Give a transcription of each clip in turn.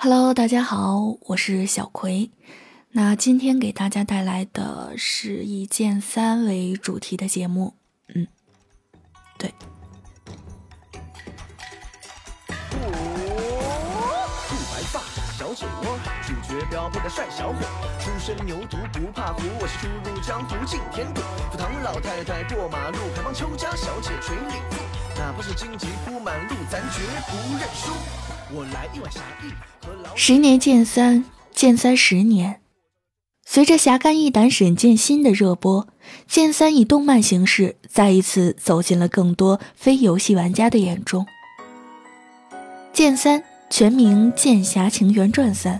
Hello，大家好，我是小葵。那今天给大家带来的是一剑三为主题的节目。嗯，对。兔白发，小酒窝，主角标配的帅小伙，出身牛犊不怕虎，我是初入江湖进田渡，扶唐老太太过马路，还帮邱家小姐捶领腹，哪怕是荆棘铺满路，咱绝不认输。十年剑三，剑三十年。随着侠肝义胆沈剑心的热播，剑三以动漫形式再一次走进了更多非游戏玩家的眼中。剑三全名《剑侠情缘传三》，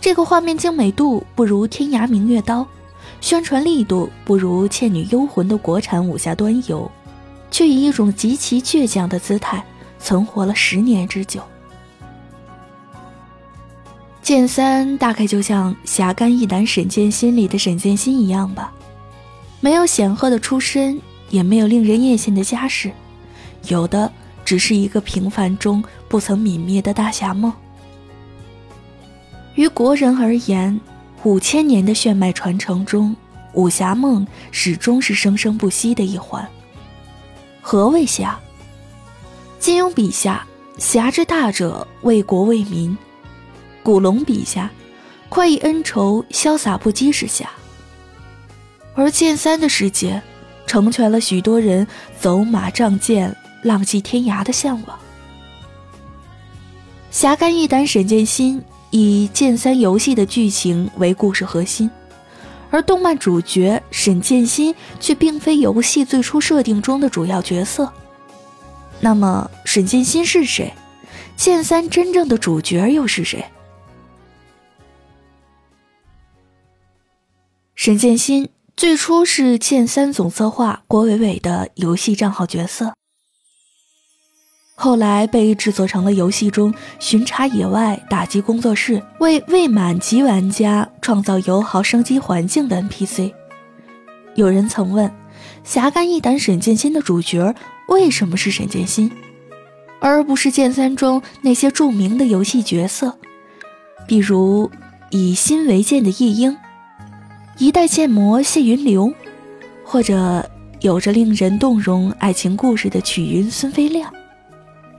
这个画面精美度不如《天涯明月刀》，宣传力度不如《倩女幽魂》的国产武侠端游，却以一种极其倔强的姿态存活了十年之久。剑三大概就像侠肝义胆沈剑心里的沈剑心一样吧，没有显赫的出身，也没有令人艳羡的家世，有的只是一个平凡中不曾泯灭的大侠梦。于国人而言，五千年的血脉传承中，武侠梦始终是生生不息的一环。何谓侠？金庸笔下，侠之大者，为国为民。古龙笔下，快意恩仇、潇洒不羁是侠；而剑三的世界，成全了许多人走马仗剑、浪迹天涯的向往。侠肝义胆沈剑心以剑三游戏的剧情为故事核心，而动漫主角沈剑心却并非游戏最初设定中的主要角色。那么，沈剑心是谁？剑三真正的主角又是谁？沈剑心最初是剑三总策划郭伟伟的游戏账号角色，后来被制作成了游戏中巡查野外打击工作室，为未满级玩家创造友好升级环境的 NPC。有人曾问：侠肝义胆沈剑心的主角为什么是沈剑心，而不是剑三中那些著名的游戏角色，比如以心为剑的夜莺。一代剑魔谢云流，或者有着令人动容爱情故事的曲云孙飞亮，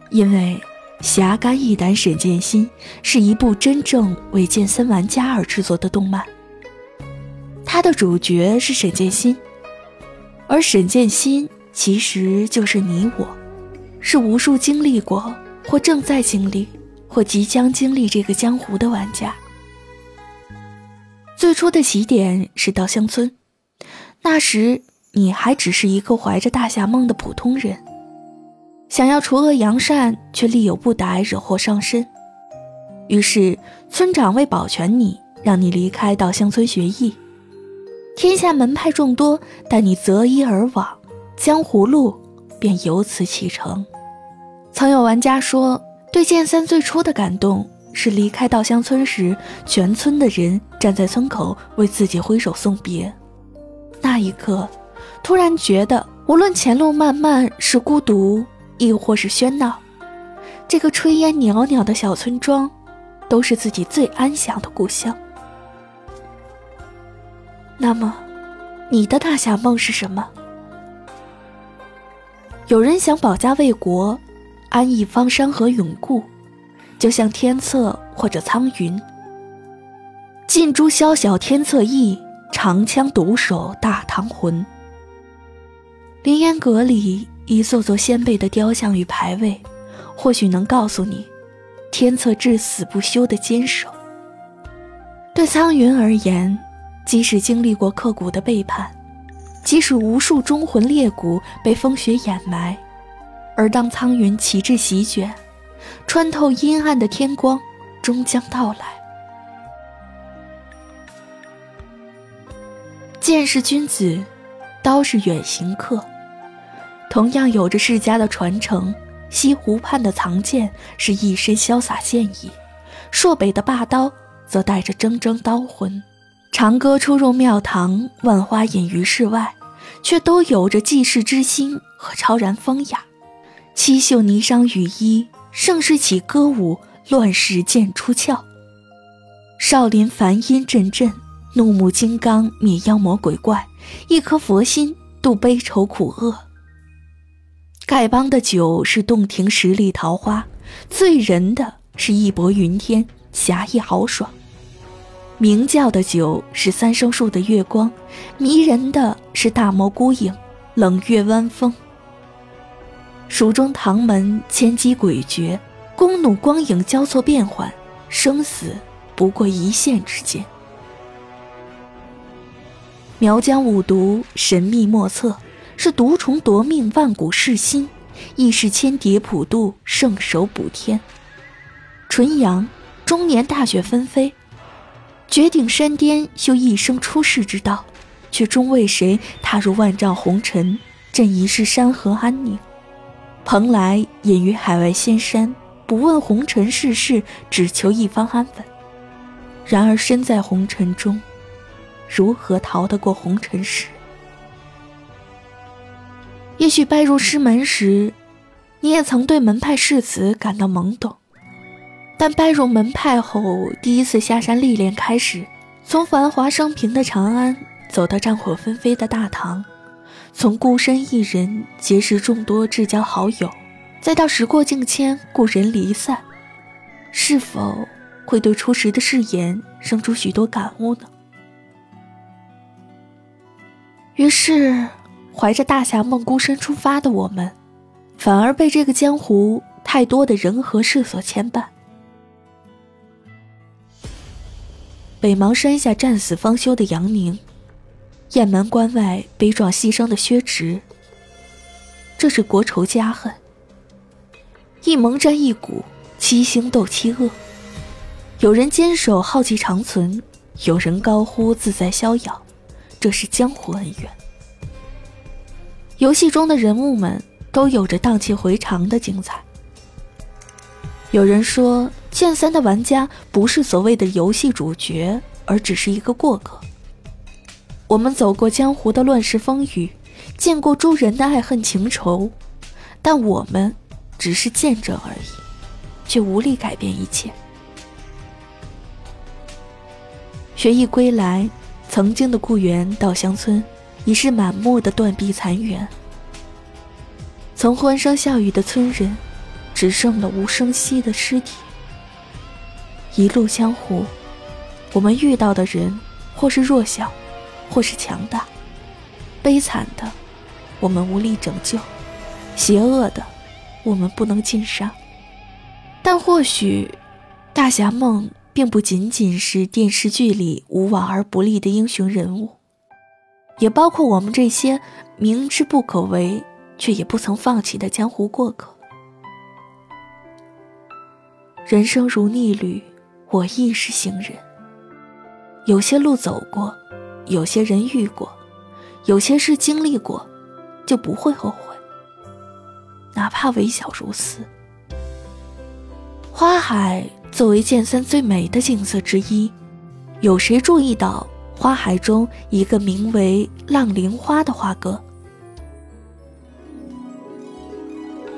因为《侠肝义胆沈剑心》是一部真正为剑三玩家而制作的动漫，它的主角是沈剑心，而沈建新其实就是你我，是无数经历过或正在经历或即将经历这个江湖的玩家。最初的起点是稻香村，那时你还只是一个怀着大侠梦的普通人，想要除恶扬善，却力有不逮，惹祸上身。于是村长为保全你，让你离开稻香村学艺。天下门派众多，但你择一而往，江湖路便由此启程。曾有玩家说，对剑三最初的感动。是离开稻香村时，全村的人站在村口为自己挥手送别。那一刻，突然觉得，无论前路漫漫是孤独，亦或是喧闹，这个炊烟袅袅的小村庄，都是自己最安详的故乡。那么，你的大侠梦是什么？有人想保家卫国，安逸方山河永固。就像天策或者苍云，尽诛宵小天策意，长枪独守大唐魂。凌烟阁里一座座先辈的雕像与牌位，或许能告诉你，天策至死不休的坚守。对苍云而言，即使经历过刻骨的背叛，即使无数忠魂烈骨被风雪掩埋，而当苍云旗帜席卷。穿透阴暗的天光，终将到来。剑是君子，刀是远行客，同样有着世家的传承。西湖畔的藏剑是一身潇洒剑意，朔北的霸刀则带着铮铮刀魂。长歌出入庙堂，万花隐于室外，却都有着济世之心和超然风雅。七秀霓裳羽衣。盛世起歌舞，乱世剑出鞘。少林梵音阵阵，怒目金刚灭妖魔鬼怪，一颗佛心度悲愁苦厄。丐帮的酒是洞庭十里桃花，醉人的是义薄云天，侠义豪爽。鸣叫的酒是三生树的月光，迷人的是大漠孤影，冷月弯风。蜀中唐门千机诡谲，弓弩光影交错变幻，生死不过一线之间。苗疆五毒神秘莫测，是毒虫夺命万古噬心，亦是千蝶普渡圣手补天。纯阳中年大雪纷飞。绝顶山巅修一生出世之道，却终为谁踏入万丈红尘，振一世山河安宁。蓬莱隐于海外仙山，不问红尘世事，只求一方安稳。然而身在红尘中，如何逃得过红尘事？也许拜入师门时，你也曾对门派誓词感到懵懂。但拜入门派后，第一次下山历练开始，从繁华升平的长安走到战火纷飞的大唐，从孤身一人结识众多至交好友，再到时过境迁，故人离散，是否会对初时的誓言生出许多感悟呢？于是，怀着大侠梦孤身出发的我们，反而被这个江湖太多的人和事所牵绊。北邙山下战死方休的杨宁，雁门关外悲壮牺牲的薛池，这是国仇家恨。一盟战一股，七星斗七恶。有人坚守浩气长存，有人高呼自在逍遥，这是江湖恩怨。游戏中的人物们都有着荡气回肠的精彩。有人说。剑三的玩家不是所谓的游戏主角，而只是一个过客。我们走过江湖的乱世风雨，见过诸人的爱恨情仇，但我们只是见证而已，却无力改变一切。学艺归来，曾经的故园稻香村已是满目的断壁残垣，曾欢声笑语的村人，只剩了无声息的尸体。一路江湖，我们遇到的人，或是弱小，或是强大，悲惨的，我们无力拯救；邪恶的，我们不能尽伤。但或许，大侠梦并不仅仅是电视剧里无往而不利的英雄人物，也包括我们这些明知不可为却也不曾放弃的江湖过客。人生如逆旅。我亦是行人，有些路走过，有些人遇过，有些事经历过，就不会后悔，哪怕微小如斯。花海作为剑三最美的景色之一，有谁注意到花海中一个名为“浪铃花”的花哥？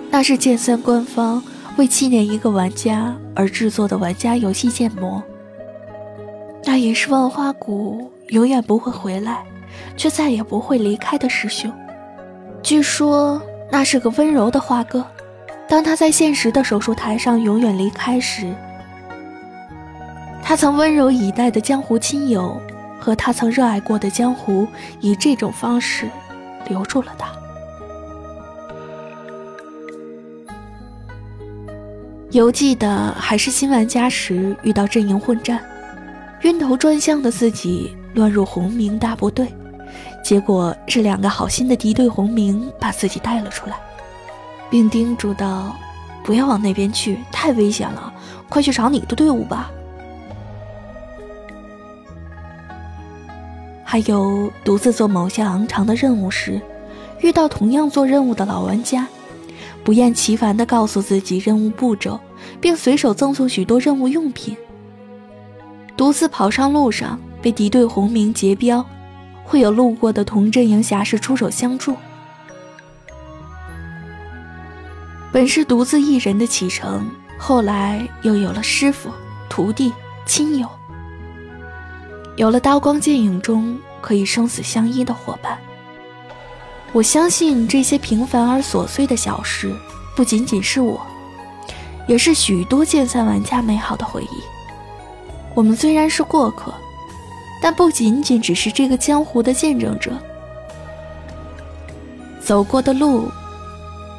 那是剑三官方。为纪念一个玩家而制作的玩家游戏建模，那也是万花谷永远不会回来，却再也不会离开的师兄。据说那是个温柔的花哥，当他在现实的手术台上永远离开时，他曾温柔以待的江湖亲友和他曾热爱过的江湖，以这种方式留住了他。犹记得还是新玩家时，遇到阵营混战，晕头转向的自己乱入红明大部队，结果是两个好心的敌对红明把自己带了出来，并叮嘱道：“不要往那边去，太危险了，快去找你的队伍吧。”还有独自做某些昂长的任务时，遇到同样做任务的老玩家。不厌其烦地告诉自己任务步骤，并随手赠送许多任务用品。独自跑上路上被敌对红明截镖，会有路过的同阵营侠士出手相助。本是独自一人的启程，后来又有了师傅、徒弟、亲友，有了刀光剑影中可以生死相依的伙伴。我相信这些平凡而琐碎的小事，不仅仅是我，也是许多剑三玩家美好的回忆。我们虽然是过客，但不仅仅只是这个江湖的见证者。走过的路，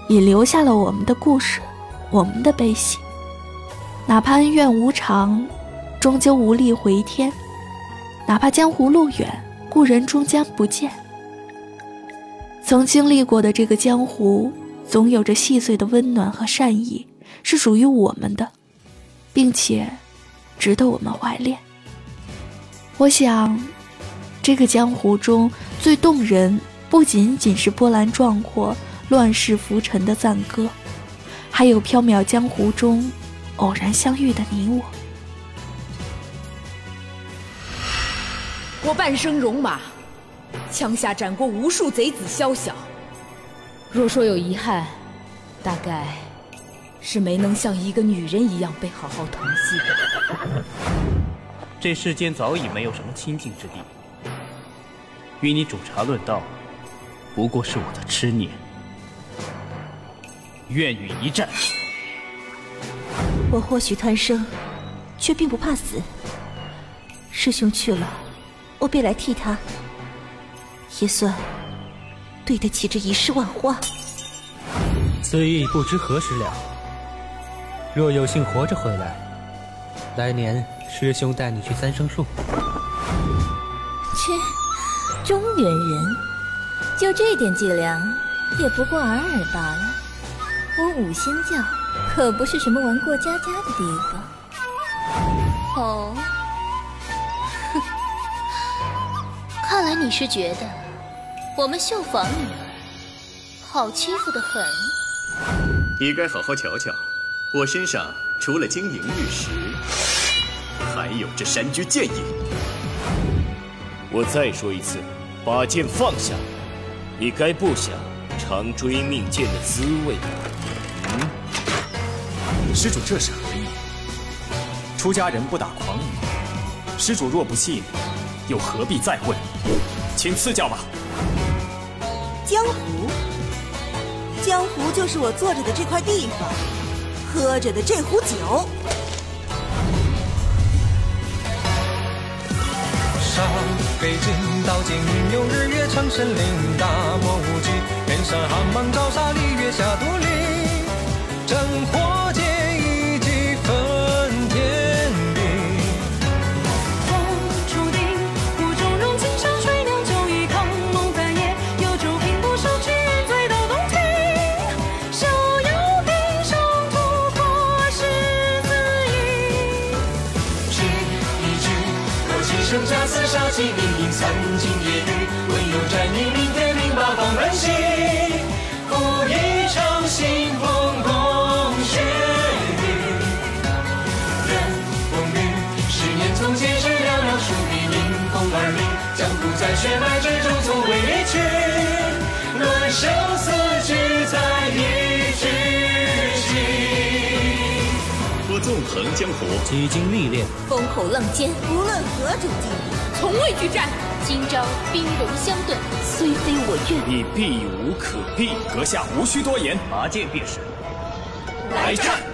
也留下了我们的故事，我们的悲喜。哪怕恩怨无常，终究无力回天；哪怕江湖路远，故人终将不见。曾经历过的这个江湖，总有着细碎的温暖和善意，是属于我们的，并且值得我们怀恋。我想，这个江湖中最动人。不仅仅是波澜壮阔、乱世浮沉的赞歌，还有缥缈江湖中偶然相遇的你我。我半生戎马，枪下斩过无数贼子宵小。若说有遗憾，大概是没能像一个女人一样被好好疼惜过。这世间早已没有什么清净之地，与你煮茶论道。不过是我的痴念，愿与一战。我或许贪生，却并不怕死。师兄去了，我便来替他，也算对得起这一世万花。此意不知何时了。若有幸活着回来，来年师兄带你去三生树。切，中原人。就这点伎俩，也不过尔尔罢了。我五仙教可不是什么玩过家家的地方。哦，哼，看来你是觉得我们绣坊女儿好欺负的很。你该好好瞧瞧，我身上除了金银玉石，还有这山居剑影。我再说一次，把剑放下。你该不想尝追命剑的滋味吧？嗯，施主这是何意？出家人不打诳语，施主若不信，又何必再问？请赐教吧。江湖，江湖就是我坐着的这块地方，喝着的这壶酒。上北京到金陵，有日月长生林，大漠无际，天上寒芒照杀，里月下独立，真火生家厮杀气凌云，三更夜雨，唯有战你明天明八方乱心，赴一场腥风共血雨。任风雨，十年从前是寥寥数笔，迎风而立，江湖在血脉之中从未离去，论生死只在一横江湖，几经历练，风口浪尖，无论何种境地。从未惧战，今朝兵戎相对，虽非我愿，你避无可避。阁下无需多言，拔剑便是。来战！